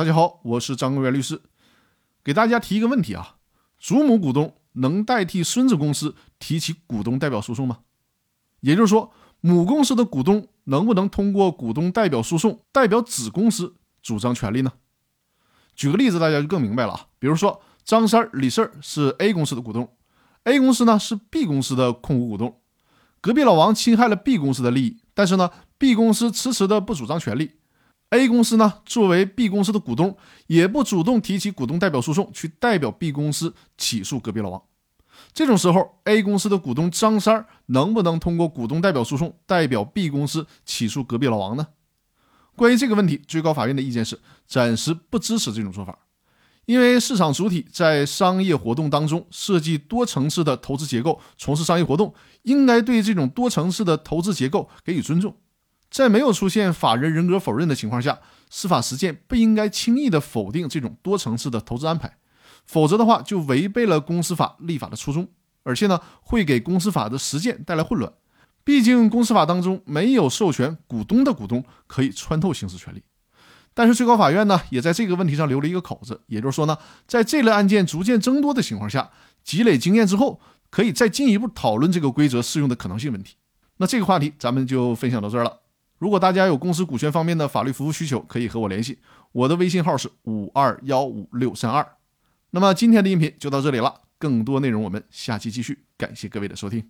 大家好，我是张根源律师，给大家提一个问题啊：祖母股东能代替孙子公司提起股东代表诉讼吗？也就是说，母公司的股东能不能通过股东代表诉讼代表子公司主张权利呢？举个例子，大家就更明白了啊。比如说，张三、李四是 A 公司的股东，A 公司呢是 B 公司的控股股东，隔壁老王侵害了 B 公司的利益，但是呢，B 公司迟迟的不主张权利。A 公司呢，作为 B 公司的股东，也不主动提起股东代表诉讼，去代表 B 公司起诉隔壁老王。这种时候，A 公司的股东张三能不能通过股东代表诉讼代表 B 公司起诉隔壁老王呢？关于这个问题，最高法院的意见是暂时不支持这种做法，因为市场主体在商业活动当中设计多层次的投资结构，从事商业活动，应该对这种多层次的投资结构给予尊重。在没有出现法人人格否认的情况下，司法实践不应该轻易的否定这种多层次的投资安排，否则的话就违背了公司法立法的初衷，而且呢会给公司法的实践带来混乱。毕竟公司法当中没有授权股东的股东可以穿透行使权利。但是最高法院呢也在这个问题上留了一个口子，也就是说呢，在这类案件逐渐增多的情况下，积累经验之后，可以再进一步讨论这个规则适用的可能性问题。那这个话题咱们就分享到这儿了。如果大家有公司股权方面的法律服务需求，可以和我联系，我的微信号是五二幺五六三二。那么今天的音频就到这里了，更多内容我们下期继续，感谢各位的收听。